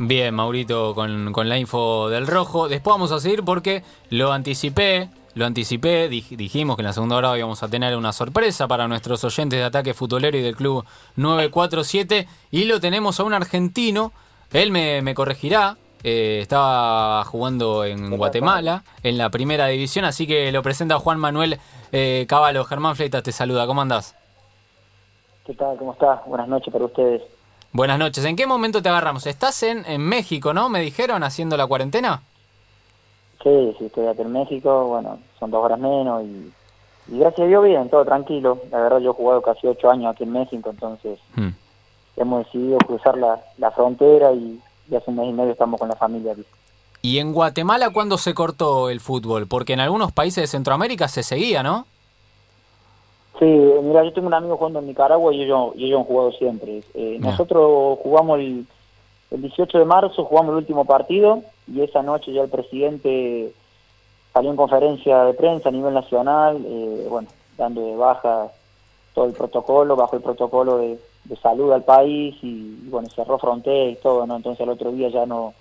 Bien, Maurito, con, con, la info del rojo. Después vamos a seguir porque lo anticipé, lo anticipé, dijimos que en la segunda hora íbamos a tener una sorpresa para nuestros oyentes de Ataque Futbolero y del Club 947 y lo tenemos a un argentino, él me, me corregirá, eh, estaba jugando en Guatemala, en la primera división, así que lo presenta Juan Manuel eh, Caballo. Germán Fleitas te saluda, ¿cómo andás? ¿Qué tal? ¿Cómo estás? Buenas noches para ustedes. Buenas noches. ¿En qué momento te agarramos? Estás en, en México, ¿no? Me dijeron, haciendo la cuarentena. Sí, sí, estoy aquí en México. Bueno, son dos horas menos y, gracias a Dios bien, todo tranquilo. La verdad, yo he jugado casi ocho años aquí en México, entonces hmm. hemos decidido cruzar la, la frontera y, hace un mes y medio estamos con la familia aquí. ¿Y en Guatemala cuándo se cortó el fútbol? Porque en algunos países de Centroamérica se seguía, ¿no? Sí, mira, yo tengo un amigo jugando en Nicaragua y ellos, y ellos han jugado siempre. Eh, nosotros jugamos el, el 18 de marzo, jugamos el último partido y esa noche ya el presidente salió en conferencia de prensa a nivel nacional, eh, bueno, dando de baja todo el protocolo, bajo el protocolo de, salud al país y, bueno, cerró fronteras y todo, ¿no? Entonces el otro día ya no,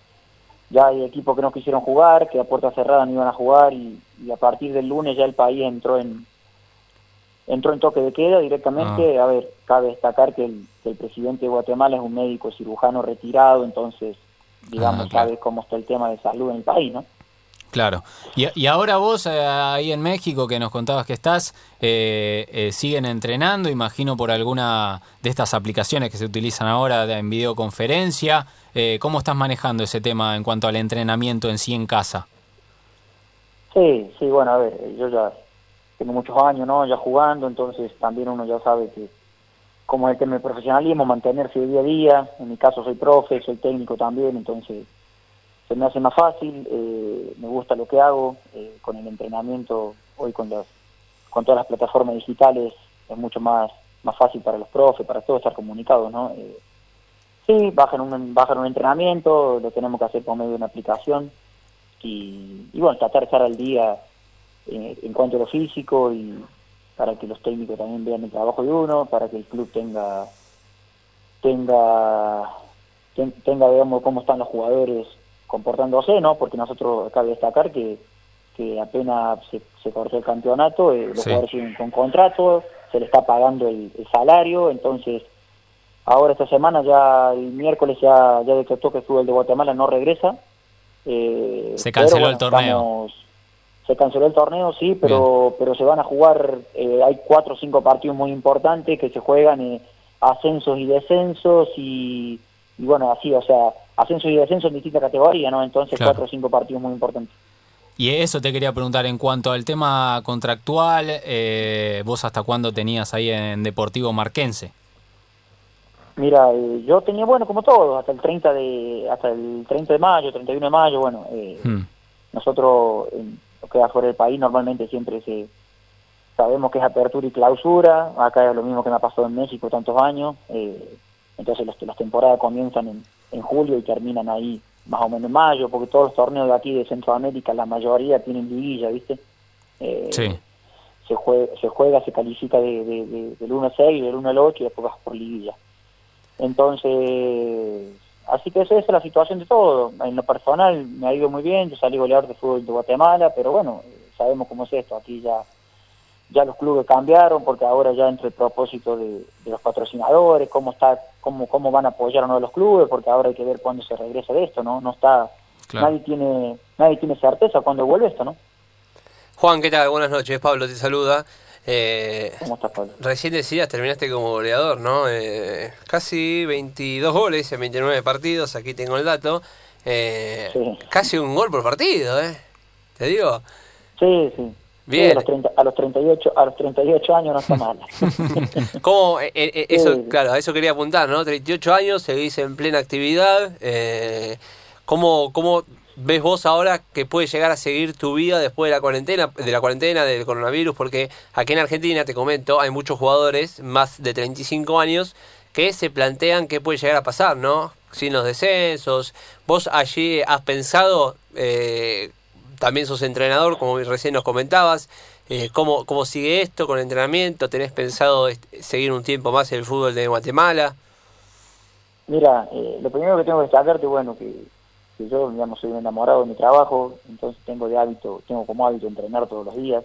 ya hay equipos que no quisieron jugar, que a puerta cerrada no iban a jugar y a partir del lunes ya el país entró en entró en toque de queda directamente. Ah. A ver, cabe destacar que el, presidente de Guatemala es un médico cirujano retirado, entonces, digamos, ah, sabe cómo está el tema de salud en el país, ¿no? Claro. Y, y ahora vos eh, ahí en México, que nos contabas que estás, eh, eh, siguen entrenando, imagino por alguna de estas aplicaciones que se utilizan ahora en videoconferencia. ¿Cómo estás manejando ese tema en cuanto al entrenamiento en sí en casa? Sí, sí, bueno, a ver, yo ya tengo muchos años, ¿no? Ya jugando, entonces también uno ya sabe que como es el tema del profesionalismo, mantenerse día a día, en mi caso soy profe, soy técnico también, entonces se me hace más fácil, eh, me gusta lo que hago, eh, con el entrenamiento, hoy con las con todas las plataformas digitales es mucho más más fácil para los profes, para todos estar comunicados, ¿no? Eh, sí, bajan un, bajan un entrenamiento, lo tenemos que hacer por medio de una aplicación y, y bueno, tratar de estar al día eh, en cuanto a lo físico y para que los técnicos también vean el trabajo de uno, para que el club tenga tenga tenga digamos cómo están los jugadores comportándose, ¿no? Porque nosotros cabe destacar que, que apenas se, se cortó el campeonato, eh, los jugadores siguen con contrato, se le está pagando el, salario, entonces ahora esta semana ya el miércoles ya ya decretó que el fútbol de Guatemala no regresa. Eh, se canceló el torneo se canceló el torneo, sí, pero pero se van a jugar, eh, hay cuatro o cinco partidos muy importantes que se juegan eh, ascensos y descensos y, bueno, así, o sea, ascensos y descensos en distintas categorías, ¿no? Entonces cuatro o cinco partidos muy importantes. Y eso te quería preguntar en cuanto al tema contractual, eh, vos hasta cuándo tenías ahí en Deportivo Marquense? Mira, yo tenía, bueno, como todos, hasta el 30 de hasta el 30 de mayo, 31 de mayo, bueno, hmm. nosotros que fuera del país normalmente siempre se sabemos que es apertura y clausura, acá es lo mismo que me ha pasado en México tantos años, eh, entonces las, las temporadas comienzan en, en julio y terminan ahí más o menos en mayo, porque todos los torneos de aquí de Centroamérica, la mayoría tienen liguilla, ¿viste? Eh, sí. Se juega, se juega, se califica de, de, del 1 al 6, del 1 al 8 y después vas por liguilla. Entonces, Así que esa es la situación de todo. En lo personal me ha ido muy bien, yo salí goleador de fútbol de Guatemala, pero bueno, sabemos cómo es esto. Aquí ya ya los clubes cambiaron porque ahora ya entre el propósito de, los patrocinadores, cómo está, cómo cómo van a apoyar a uno de los clubes, porque ahora hay que ver cuándo se regresa de esto, ¿no? No está nadie tiene nadie tiene certeza cuándo vuelve esto, ¿no? Juan, ¿qué tal? Buenas noches. Pablo te saluda. Eh, ¿Cómo estás, Pablo? Recién decías, terminaste como goleador, ¿no? Eh, casi 22 goles en 29 partidos, aquí tengo el dato. Eh, Casi un gol por partido, ¿eh? ¿Te digo? Sí, sí. Bien. a, los a, los 38, a los 38 años no está mal. ¿Cómo? Eh, eh, eso, claro, a eso quería apuntar, ¿no? 38 años, seguís en plena actividad. Eh, ¿cómo, ¿Cómo ves vos ahora que puede llegar a seguir tu vida después de la cuarentena, de la cuarentena del coronavirus? Porque aquí en Argentina, te comento, hay muchos jugadores más de 35 años que se plantean qué puede llegar a pasar, ¿no? Sin los descensos. ¿Vos allí has pensado, eh, también sos entrenador, como recién nos comentabas, eh, ¿cómo, ¿cómo sigue esto con el entrenamiento? ¿Tenés pensado seguir un tiempo más el fútbol de Guatemala? Mira, eh, lo primero que tengo que destacarte, bueno, que, que yo, digamos, soy un enamorado de mi trabajo, entonces tengo de hábito, tengo como hábito entrenar todos los días.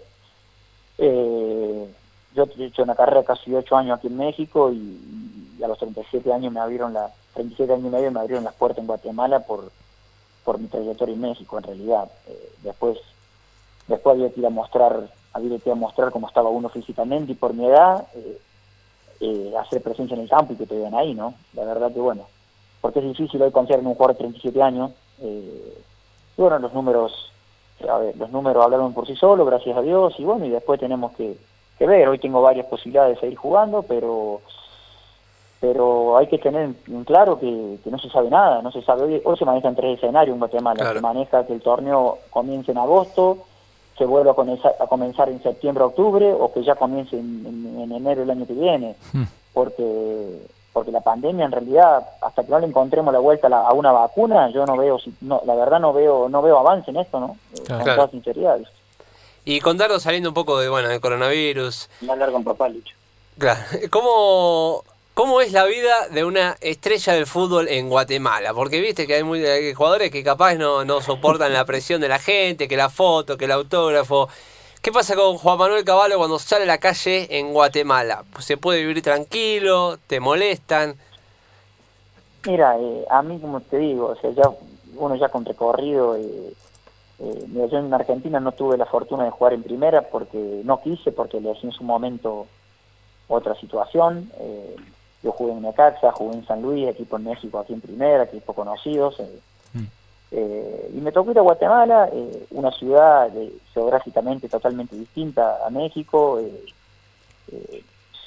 Eh, yo he hecho una carrera casi ocho años aquí en México y, a los 37 años me abrieron la 37 años y medio me abrieron las puertas en Guatemala por por mi trayectoria en México en realidad. Eh, después después había que ir a mostrar había que ir a mostrar cómo estaba uno físicamente y por mi edad eh, eh, hacer presencia en el campo y que te vean ahí, ¿no? La verdad que bueno, porque es difícil hoy confiar en un jugador de 37 años. Y bueno, los números a ver, los números hablaron por sí solos, gracias a Dios, y bueno, y después tenemos que, que ver. Hoy tengo varias posibilidades de seguir jugando, pero pero hay que tener en claro que, no se sabe nada, no se sabe. Hoy, hoy se manejan tres escenarios en Guatemala. Se maneja que el torneo comience en agosto, se vuelva a comenzar, a comenzar en septiembre, octubre, o que ya comience en, enero del año que viene. Hmm. Porque porque la pandemia en realidad hasta que no le encontremos la vuelta a, una vacuna yo no veo no la verdad no veo no veo avance en esto no con toda sinceridad. Y contarnos saliendo un poco de bueno del coronavirus. Y hablar con papá Lucho. Claro. Cómo ¿Cómo es la vida de una estrella del fútbol en Guatemala? Porque viste que hay, muy, jugadores que capaz no, no soportan la presión de la gente, que la foto, que el autógrafo. ¿Qué pasa con Juan Manuel Caballo cuando sale a la calle en Guatemala? ¿Se puede vivir tranquilo? ¿Te molestan? Mira, eh, a mí como te digo, o sea, ya uno ya con recorrido, eh, eh, yo en Argentina no tuve la fortuna de jugar en primera porque no quise, porque le hacía en su momento otra situación. Eh, yo jugué en Necaxa, jugué en San Luis, equipo en México aquí en primera, equipos conocidos. Eh, mm. Eh, y me tocó ir a Guatemala, eh, una ciudad geográficamente totalmente distinta a México,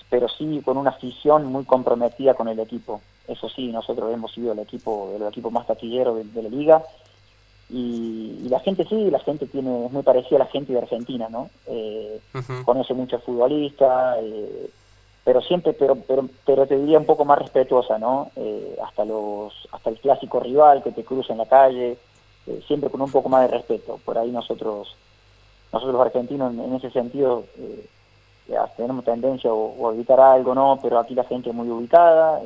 pero sí con una afición muy comprometida con el equipo. Eso sí, nosotros hemos sido el equipo, el equipo más taquillero de, la liga. Y, la gente sí, la gente tiene es muy parecida a la gente de Argentina, ¿no? Conoce muchos futbolistas, pero siempre, pero, pero, pero te diría un poco más respetuosa, ¿no? Eh, hasta los, hasta el clásico rival que te cruza en la calle, eh, siempre con un poco más de respeto. Por ahí nosotros, nosotros los argentinos en, ese sentido eh, tenemos tendencia a, evitar algo, ¿no? Pero aquí la gente es muy ubicada,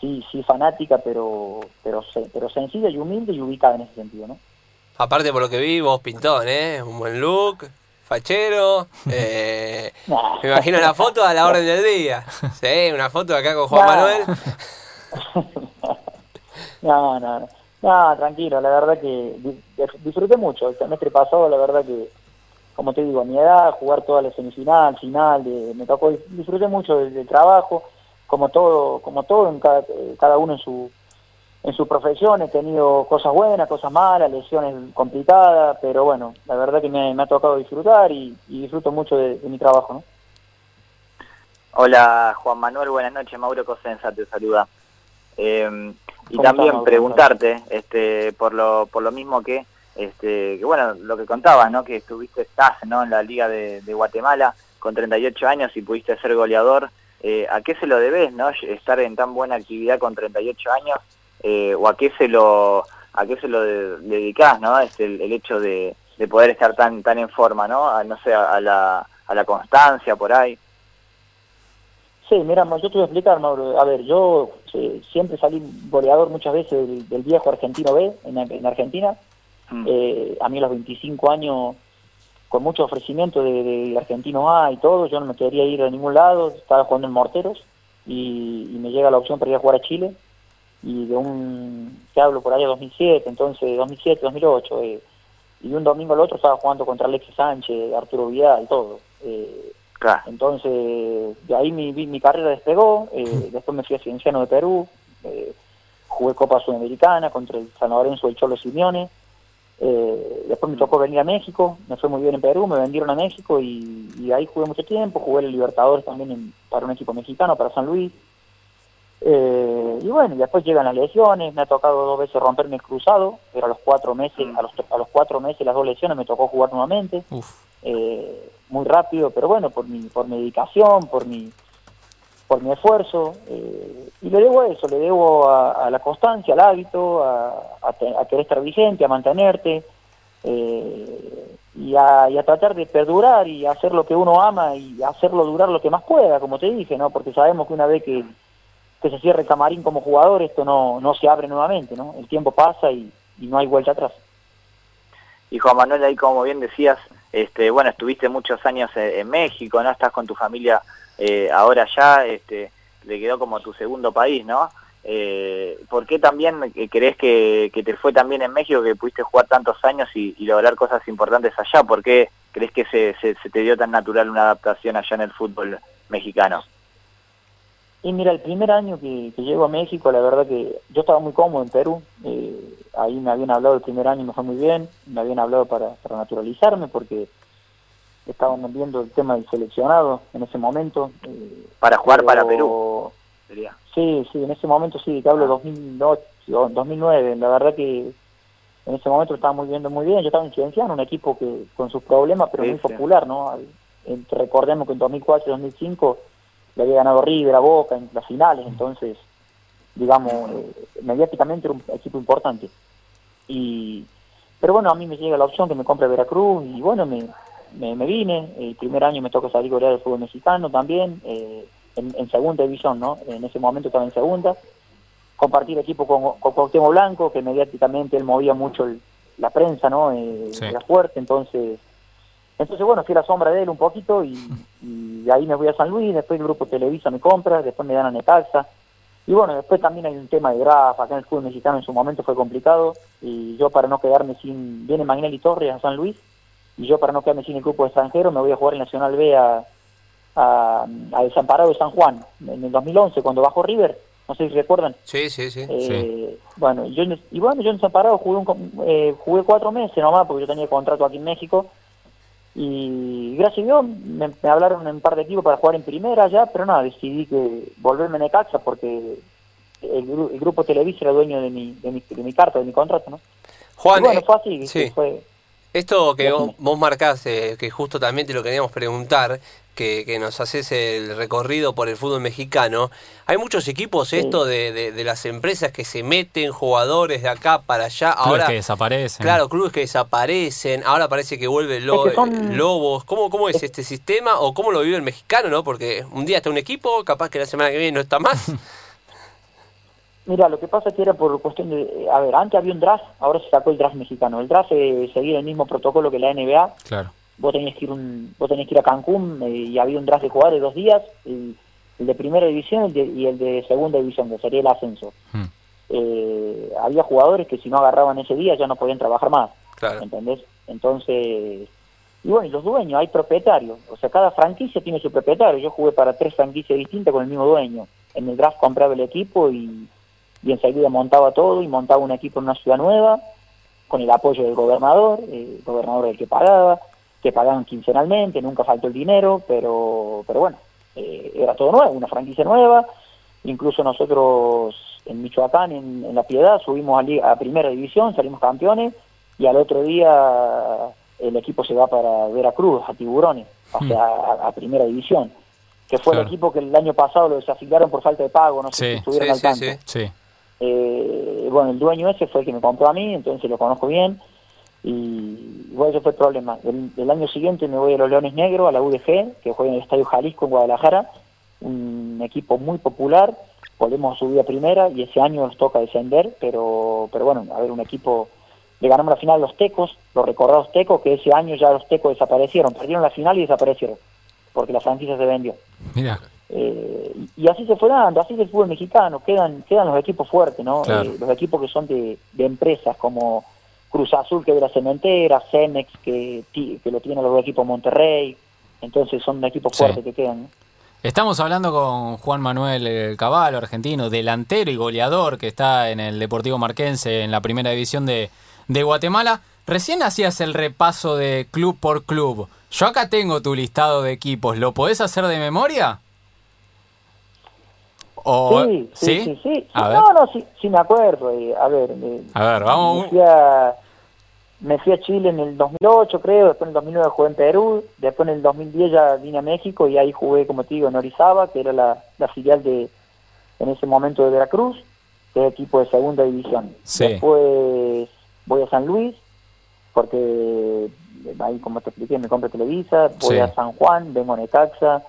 sí, sí fanática, pero, pero, pero sencilla y humilde y ubicada en ese sentido, ¿no? Aparte por lo que vi, vos pintón, ¿eh? Un buen look, fachero. Eh, me imagino la foto a la orden del día. Sí, una foto acá con Juan Manuel. no, no, no. tranquilo, la verdad que disfruté mucho. El semestre pasado, la verdad que, como te digo, a mi edad, jugar toda la semifinal, final, me tocó, disfruté mucho del, trabajo, como todo, como todo en cada, cada uno en su en su profesión he tenido cosas buenas, cosas malas, lesiones complicadas, pero bueno, la verdad que me, ha tocado disfrutar y, disfruto mucho de, mi trabajo. ¿no? Hola Juan Manuel, buenas noches, Mauro Cosenza te saluda. Eh, y también preguntarte, este, por lo, por lo mismo que, este, que bueno, lo que contabas, ¿no? Que estuviste, estás, ¿no? En la Liga de, Guatemala con 38 años y pudiste ser goleador. Eh, ¿A qué se lo debes, no? Estar en tan buena actividad con 38 años eh, o a qué se lo a qué se lo dedicás, ¿no? Este, el, hecho de, poder estar tan tan en forma, ¿no? A, no sé, a la, a la constancia por ahí. Sí, mira, yo te voy a explicar, Mauro. A ver, yo eh, siempre salí goleador muchas veces del, viejo argentino B en, Argentina. Mm. Eh, a mí a los 25 años, con mucho ofrecimiento del de, argentino A y todo, yo no me quería ir a ningún lado, estaba jugando en Morteros y, y me llega la opción para ir a jugar a Chile y de un, te hablo por ahí de 2007, entonces 2007, 2008, eh, y un domingo al otro estaba jugando contra Alexis Sánchez, Arturo Vidal, todo. Eh, Entonces, de ahí mi, mi carrera despegó, eh, después me fui a Cienciano de Perú, eh, jugué Copa Sudamericana contra el San Lorenzo del Cholo Simeone, después me tocó venir a México, me fue muy bien en Perú, me vendieron a México y, y ahí jugué mucho tiempo, jugué el Libertadores también para un equipo mexicano, para San Luis, eh, y bueno, y después llegan las lesiones, me ha tocado dos veces romperme el cruzado, pero a los cuatro meses, a los, a los cuatro meses las dos lesiones me tocó jugar nuevamente, eh, muy rápido, pero bueno, por mi, por mi dedicación, por mi, por mi esfuerzo, eh, y le debo a eso, le debo a, la constancia, al hábito, a, a, querer estar vigente, a mantenerte, y, a, y a tratar de perdurar y hacer lo que uno ama y hacerlo durar lo que más pueda, como te dije, ¿no? Porque sabemos que una vez que que se cierre camarín como jugador, esto no, no se abre nuevamente, ¿no? El tiempo pasa y, no hay vuelta atrás. Y Juan Manuel, ahí como bien decías, este, bueno, estuviste muchos años en, México, ¿no? Estás con tu familia eh, ahora ya, este, le quedó como tu segundo país, ¿no? Eh, ¿Por qué también crees que, te fue también en México, que pudiste jugar tantos años y, lograr cosas importantes allá? ¿Por qué crees que se, se, te dio tan natural una adaptación allá en el fútbol mexicano? Y mira, el primer año que, llego a México, la verdad que yo estaba muy cómodo en Perú. Eh, ahí me habían hablado el primer año y me fue muy bien. Me habían hablado para, naturalizarme porque estaban viendo el tema del seleccionado en ese momento. Eh, para jugar para Perú. Sería. Sí, sí, en ese momento sí, te hablo 2008, ah. 2009. La verdad que en ese momento estaba muy viendo muy bien. Yo estaba en Cienciano, un equipo que con sus problemas, pero muy popular, ¿no? recordemos que en 2004 y 2005 le había ganado River a Boca en las finales, entonces, digamos, eh, mediáticamente era un equipo importante. Y, pero bueno, a mí me llega la opción que me compre Veracruz y bueno, me, me, vine. El primer año me toca salir golear del fútbol mexicano también, eh, en, segunda división, ¿no? En ese momento estaba en segunda. Compartir equipo con, con Cuauhtémoc Blanco, que mediáticamente él movía mucho la prensa, ¿no? Eh, Era fuerte, entonces entonces, bueno, fui a la sombra de él un poquito y, y ahí me voy a San Luis, después el grupo Televisa me compra, después me dan a Necaxa. Y bueno, después también hay un tema de graf, acá en el fútbol mexicano en su momento fue complicado y yo para no quedarme sin, viene Magnelli Torres a San Luis y yo para no quedarme sin el grupo extranjero me voy a jugar en Nacional B a, a, Desamparado de San Juan en el 2011 cuando bajó River, no sé si recuerdan. Sí, sí, sí. Eh, bueno, yo, y bueno, yo en Desamparado jugué, un, eh, jugué cuatro meses nomás porque yo tenía contrato aquí en México y gracias a Dios me, hablaron en un par de equipos para jugar en primera ya, pero nada, decidí que volverme a Necaxa porque el, grupo Televisa era dueño de mi, de mi, de mi carta, de mi contrato, ¿no? Juan, bueno, eh, fue así, fue, esto que vos, vos marcás, eh, que justo también te lo queríamos preguntar, que, nos haces el recorrido por el fútbol mexicano, hay muchos equipos esto de, de, las empresas que se meten jugadores de acá para allá. Clubes ahora, que desaparecen. Claro, clubes que desaparecen, ahora parece que vuelven Lobos. ¿Cómo, ¿Cómo es este sistema o cómo lo vive el mexicano? no Porque un día está un equipo, capaz que la semana que viene no está más. Mira, lo que pasa es que era por cuestión de... A ver, antes había un draft, ahora se sacó el draft mexicano. El draft eh, seguía el mismo protocolo que la NBA. Claro. Vos tenías que ir, un, vos tenías que ir a Cancún eh, y había un draft de jugadores de dos días, el, de primera división y el de segunda división, que sería el ascenso. Hmm. Eh, había jugadores que si no agarraban ese día ya no podían trabajar más. Claro. ¿Entendés? Entonces... Y bueno, y los dueños, hay propietarios. O sea, cada franquicia tiene su propietario. Yo jugué para tres franquicias distintas con el mismo dueño. En el draft compraba el equipo y y enseguida montaba todo y montaba un equipo en una ciudad nueva con el apoyo del gobernador, el gobernador el que pagaba, que pagaban quincenalmente, nunca faltó el dinero, pero, pero bueno, eh, era todo nuevo, una franquicia nueva, incluso nosotros en Michoacán, en, La Piedad, subimos a, a, primera división, salimos campeones, y al otro día el equipo se va para Veracruz, a Tiburones, o sea, a primera división, que fue el equipo que el año pasado lo desafiliaron por falta de pago, no sé si estuvieron al tanto. sí. Eh, bueno, el dueño ese fue el que me compró a mí, entonces lo conozco bien. Y bueno, ese fue el problema. El, año siguiente me voy a los Leones Negros, a la UDG, que juega en el Estadio Jalisco en Guadalajara, un equipo muy popular. Volvemos a subir a primera y ese año nos toca descender, pero, pero bueno, a ver, un equipo. Le ganamos la final a los Tecos, los recordados Tecos, que ese año ya los Tecos desaparecieron, perdieron la final y desaparecieron, porque la franquicia se vendió. Mira. Eh, y así se fue dando, así es el fútbol mexicano, quedan quedan los equipos fuertes, ¿no? Eh, los equipos que son de, empresas como Cruz Azul, que de la cementera, Cemex, que, que lo tienen los equipos Monterrey, entonces son equipos fuertes que quedan. Estamos hablando con Juan Manuel Caballo, argentino, delantero y goleador que está en el Deportivo Marquense en la primera división de, de Guatemala. Recién hacías el repaso de club por club. Yo acá tengo tu listado de equipos. ¿Lo podés hacer de memoria? sí, sí, sí, No, no, sí, sí me acuerdo. a ver, a ver, vamos. Me fui a, Chile en el 2008, creo. Después en el 2009 jugué en Perú. Después en el 2010 ya vine a México y ahí jugué, como te digo, en Orizaba, que era la, filial de, en ese momento de Veracruz, que es equipo de segunda división. Después voy a San Luis, porque ahí, como te expliqué, me compré Televisa. Voy a San Juan, vengo a Necaxa.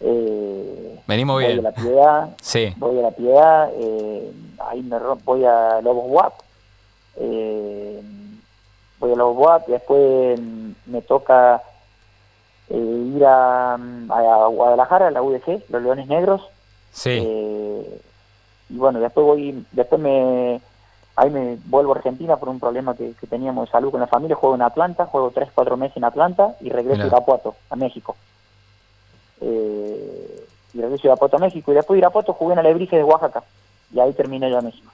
Eh, Venimos bien. Voy a la Piedad. Sí. Voy a la Piedad. Eh, ahí me voy a Lobos WAP. Eh, voy a Lobos WAP. Después me toca eh, ir a, a, Guadalajara, a la UDC, los Leones Negros. Sí. Eh, y bueno, después voy, después me, ahí me vuelvo a Argentina por un problema que, teníamos de salud con la familia, juego en Atlanta, juego tres, cuatro meses en Atlanta y regreso a Irapuato, a México. Eh, y regreso a Irapuato a México y después de Irapuato jugué en Alebrije de Oaxaca y ahí terminé ya México.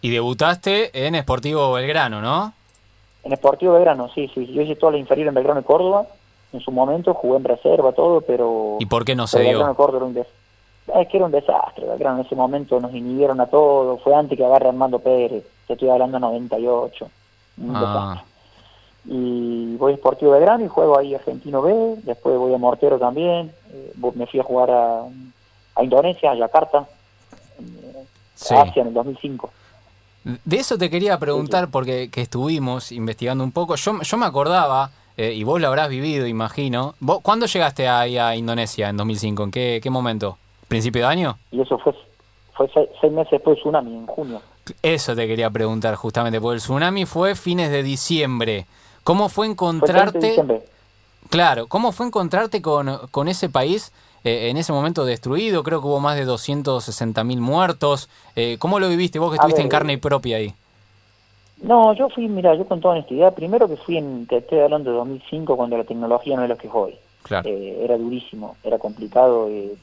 Y debutaste en Sportivo Belgrano, ¿no? En Sportivo Belgrano, sí, sí. Yo hice toda la inferior en Belgrano y Córdoba. En su momento jugué en reserva, todo, pero... ¿Y por qué no se dio? Belgrano y Córdoba era un es que era un desastre, en ese momento nos inhibieron a todos, fue antes que agarre Armando Pérez, te estoy hablando 98, un ah. desastre. Y voy a Sportivo Belgrano y juego ahí Argentino B, después voy a Mortero también, eh, me fui a jugar a, Indonesia, a Yakarta, en, Asia en el 2005. De eso te quería preguntar porque que estuvimos investigando un poco, yo, yo me acordaba, eh, y vos lo habrás vivido, imagino, ¿Vos, ¿cuándo llegaste ahí a Indonesia en 2005? ¿En qué, qué momento? ¿Principio de año? Y eso fue, fue seis, meses después del tsunami, en junio. Eso te quería preguntar justamente, porque el tsunami fue fines de diciembre. ¿Cómo fue encontrarte... claro, ¿cómo fue encontrarte con, con ese país eh, en ese momento destruido? Creo que hubo más de 260 mil muertos. Eh, ¿Cómo lo viviste vos que estuviste en carne y propia ahí? No, yo fui, mira, yo con toda honestidad, primero que fui en, te estoy hablando de 2005, cuando la tecnología no es lo que es hoy. Claro. Eh, era durísimo, era complicado. Eh,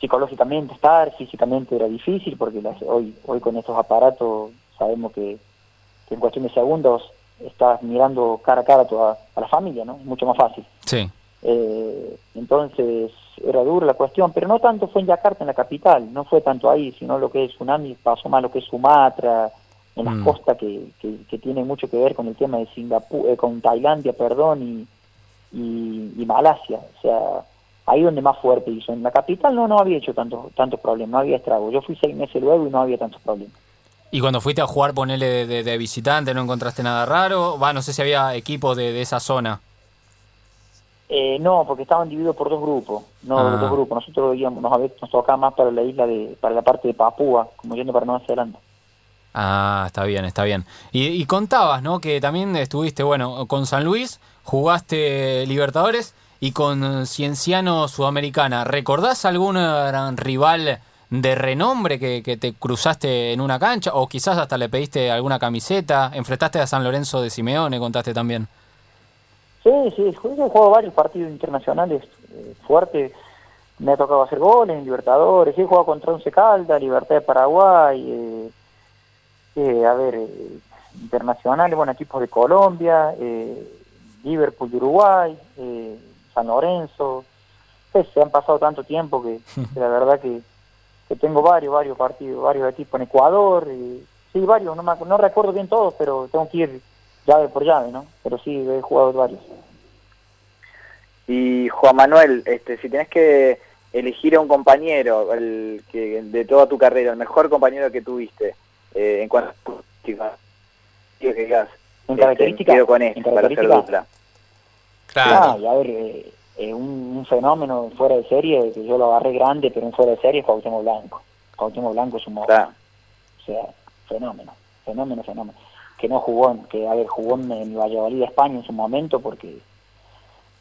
psicológicamente estar, físicamente era difícil, porque hoy, hoy con estos aparatos sabemos que, en cuestión de segundos estás mirando cara a cara a, toda, a la familia, ¿no? Es mucho más fácil. Sí. Eh, entonces era dura la cuestión, pero no tanto fue en Yakarta, en la capital, no fue tanto ahí, sino lo que es tsunami, pasó más lo que es Sumatra, en las mm. costas que, que, tiene mucho que ver con el tema de Singapur, eh, con Tailandia, perdón, y, y, y Malasia. O sea, ahí donde más fuerte hizo. En la capital no, no había hecho tantos tantos problemas, no había estragos. Yo fui seis meses luego y no había tantos problemas. ¿Y cuando fuiste a jugar, ponele de, visitante, no encontraste nada raro? Va, no sé si había equipos de, esa zona. Eh, no, porque estaban divididos por dos grupos, no ah. dos grupos. Nosotros íbamos, nos, nos tocaba más para la isla de, para la parte de Papúa, como yendo para Nueva Zelanda. Ah, está bien, está bien. Y, y contabas, ¿no? Que también estuviste, bueno, con San Luis, jugaste Libertadores y con Cienciano Sudamericana. ¿Recordás algún rival de renombre que, te cruzaste en una cancha o quizás hasta le pediste alguna camiseta? ¿Enfrentaste a San Lorenzo de Simeone, contaste también? Sí, sí, he jugado varios partidos internacionales eh, fuertes. Me ha tocado hacer goles en Libertadores. He jugado contra Once Caldas, Libertad de Paraguay. Eh, a ver, internacionales, bueno, equipos de Colombia, Liverpool de Uruguay. San Lorenzo. Pues, se han pasado tanto tiempo que, la verdad que, tengo varios, varios partidos, varios equipos en Ecuador. Sí, varios, no, no recuerdo bien todos, pero tengo que ir llave por llave, ¿no? Pero sí, he jugado varios. Y Juan Manuel, este, si tenés que elegir a un compañero el, que, de toda tu carrera, el mejor compañero que tuviste, eh, en cuanto a que digas, ¿En característica? con este para hacer dupla. Claro. Ah, y a ver, eh, un, fenómeno fuera de serie, que yo lo agarré grande, pero un fuera de serie es Cuauhtémoc Blanco. Cuauhtémoc Blanco es un modo. O sea, fenómeno, fenómeno, fenómeno. Que no jugó, que a ver, jugó en, en Valladolid, España en su momento, porque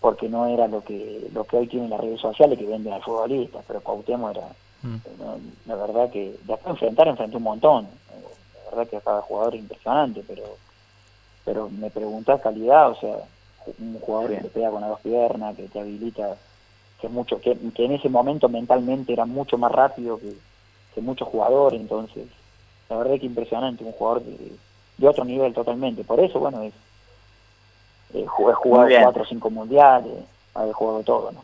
porque no era lo que lo que hoy tienen las redes sociales que venden al futbolista, pero Cuauhtémoc era, mm. la verdad que después de enfrentar, enfrenté un montón. La verdad que cada jugador es impresionante, pero pero me preguntás calidad, o sea, un jugador que te pega con las dos piernas, que te habilita, que mucho, que, en ese momento mentalmente era mucho más rápido que, muchos jugadores, entonces la verdad que impresionante, un jugador de, otro nivel totalmente, por eso bueno es eh, jugado cuatro o cinco mundiales, haber jugado todo, ¿no?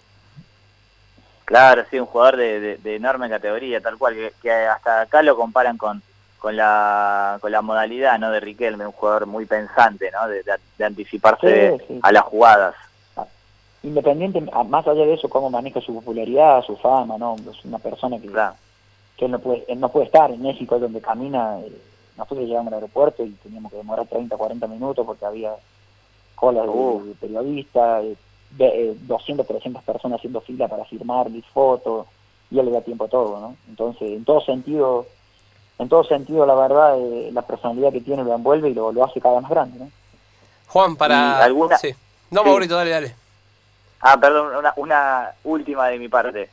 Claro, sí, un jugador de, enorme categoría, tal cual, que hasta acá lo comparan con con la, con la modalidad ¿no? de Riquelme, un jugador muy pensante, ¿no? de, anticiparse a las jugadas. Independiente, más allá de eso, cómo maneja su popularidad, su fama, ¿no? Es una persona que, que él, no puede, no puede estar en México, donde camina. Eh, nosotros llegamos al aeropuerto y teníamos que demorar 30, 40 minutos porque había colas de, periodistas, 200, eh, 300 personas haciendo fila para firmar mis fotos. y él le da tiempo a todo, ¿no? Entonces, en todo sentido, en todo sentido, la verdad, eh, la personalidad que tiene lo envuelve y lo, lo hace cada vez más grande, ¿no? Juan, para... ¿Alguna? Sí. No, Maurito, dale, dale. Ah, perdón, una, una última de mi parte.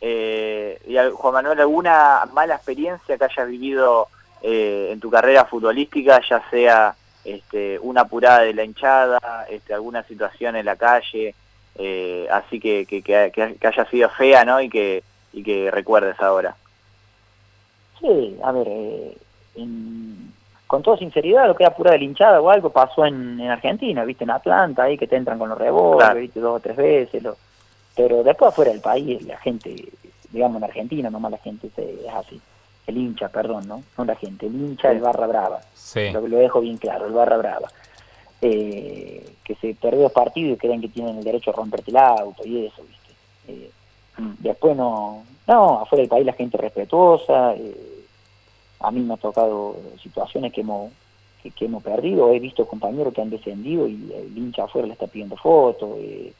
Eh, y Juan Manuel, ¿alguna mala experiencia que hayas vivido eh, en tu carrera futbolística, ya sea este, una apurada de la hinchada, este, alguna situación en la calle, eh, así que, que, que, haya sido fea, ¿no? Y que, y que recuerdes ahora. Sí, a ver, eh, con toda sinceridad, lo que es apurada de la hinchada o algo pasó en, en Argentina, viste, en Atlanta, ahí que te entran con los rebotes, viste, dos o tres veces, lo, pero después afuera del país, la gente, digamos en Argentina, nomás la gente es así. El hincha, perdón, ¿no? No la gente, el hincha, el barra brava. Sí. Lo, lo dejo bien claro, el barra brava. Eh, que se perdió dos partidos y creen que tienen el derecho a romperte el auto y eso, ¿viste? Eh, mm. después no, no, afuera del país la gente respetuosa. Eh, a mí me ha tocado situaciones que hemos, que, que, hemos perdido. He visto compañeros que han descendido y el hincha afuera le está pidiendo fotos. Eh,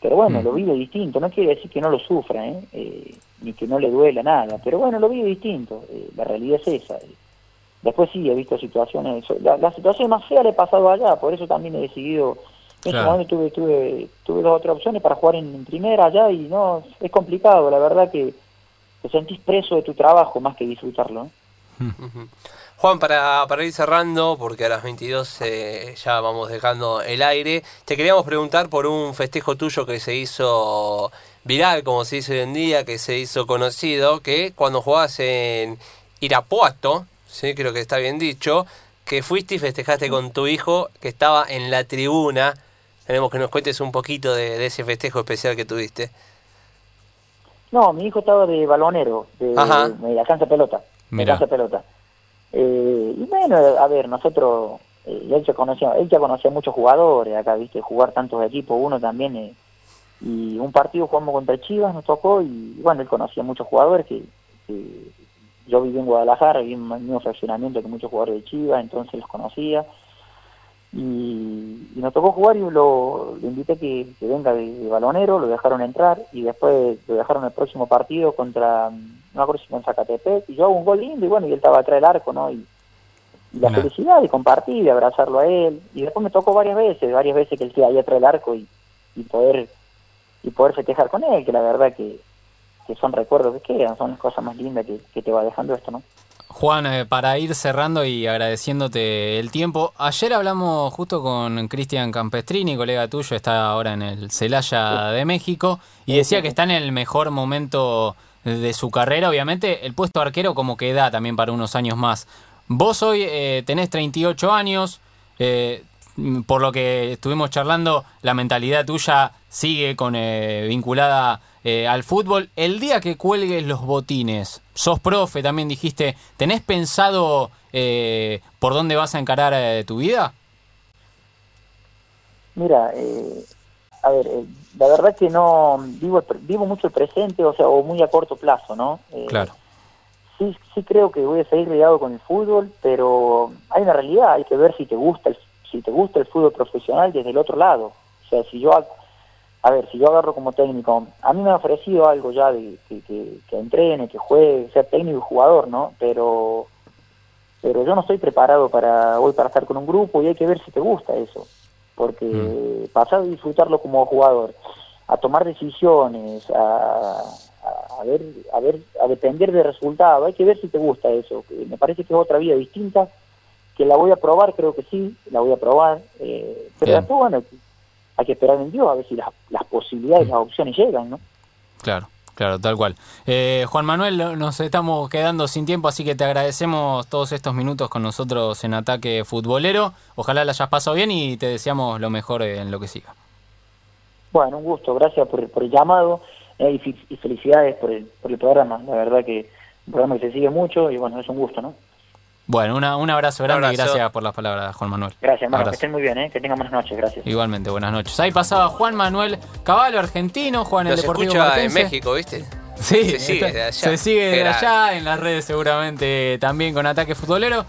pero bueno, lo vive distinto, no quiere decir que no lo sufra, ¿eh? ¿eh? ni que no le duela nada, pero bueno, lo vive distinto, eh, la realidad es esa. Después sí, he visto situaciones, la, situación más fea le he pasado allá, por eso también he decidido, en ese momento tuve, tuve, tuve dos otras opciones para jugar en, primera allá y no, es complicado, la verdad que te sentís preso de tu trabajo más que disfrutarlo. Juan, para, para ir cerrando, porque a las 22 eh, ya vamos dejando el aire, te queríamos preguntar por un festejo tuyo que se hizo viral, como se dice hoy en día, que se hizo conocido, que cuando jugabas en Irapuato, ¿sí? creo que está bien dicho, que fuiste y festejaste con tu hijo que estaba en la tribuna. Tenemos que nos cuentes un poquito de, ese festejo especial que tuviste. No, mi hijo estaba de balonero, de, de la cancha pelota. De cancha pelota. Eh, y bueno, a ver, nosotros, eh, él, ya conocía, él ya conocía muchos jugadores acá, viste, jugar tantos equipos, uno también, eh, y un partido jugamos contra Chivas, nos tocó, y bueno, él conocía muchos jugadores que, yo viví en Guadalajara, viví en el mismo fraccionamiento que muchos jugadores de Chivas, entonces los conocía, y, nos tocó jugar y lo, invité que, que venga de, balonero, lo dejaron entrar y después lo dejaron el próximo partido contra, no acuerdo si con Zacatepec, y yo hago un gol lindo y bueno, y él estaba atrás del arco, ¿no? Y, la felicidad de compartir, de abrazarlo a él, y después me tocó varias veces, varias veces que él esté ahí atrás del arco y, y poder y poder festejar con él, que la verdad que, que son recuerdos que quedan, son las cosas más lindas que, que te va dejando esto, ¿no? Juan, eh, para ir cerrando y agradeciéndote el tiempo, ayer hablamos justo con Cristian Campestrini, colega tuyo, está ahora en el Celaya de México, y decía que está en el mejor momento de su carrera, obviamente el puesto arquero como que da también para unos años más. Vos hoy eh, tenés 38 años, eh, por lo que estuvimos charlando, la mentalidad tuya sigue con vinculada eh, al fútbol. El día que cuelgues los botines, sos profe, también dijiste, ¿tenés pensado eh, por dónde vas a encarar eh, tu vida? Mira, a ver, la verdad que no vivo vivo mucho el presente, o sea, o muy a corto plazo, ¿no? claro. Sí, sí creo que voy a seguir ligado con el fútbol, pero hay una realidad, hay que ver si te gusta el, si te gusta el fútbol profesional desde el otro lado. O sea, si yo a ver, si yo agarro como técnico, a mí me ha ofrecido algo ya de que, que, entrene, que juegue, sea técnico y jugador, ¿no? Pero pero yo no estoy preparado para hoy para estar con un grupo y hay que ver si te gusta eso, porque mm. pasar a disfrutarlo como jugador, a tomar decisiones, a, a, ver, a ver, a depender de resultados, hay que ver si te gusta eso. Me parece que es otra vida distinta, que la voy a probar, creo que sí, la voy a probar, eh, pero después, bueno, hay que esperar en Dios a ver si las, posibilidades, las opciones llegan, ¿no? Claro. Claro, tal cual. Eh, Juan Manuel, nos estamos quedando sin tiempo, así que te agradecemos todos estos minutos con nosotros en Ataque Futbolero. Ojalá la hayas pasado bien y te deseamos lo mejor en lo que siga. Bueno, un gusto, gracias por, el llamado eh, y, felicidades por el, por el programa. La verdad que un programa que se sigue mucho y bueno, es un gusto, ¿no? Bueno, un abrazo grande y gracias por las palabras, Juan Manuel. Gracias, Marco. Que estén muy bien, ¿eh? que tengan buenas noches. Gracias. Igualmente, buenas noches. Ahí pasaba Juan Manuel Caballo, argentino, Juan el Deportivo escucha en México, ¿viste? Sí, se sigue de allá. Se sigue de allá, en las redes seguramente también con Ataque Futbolero.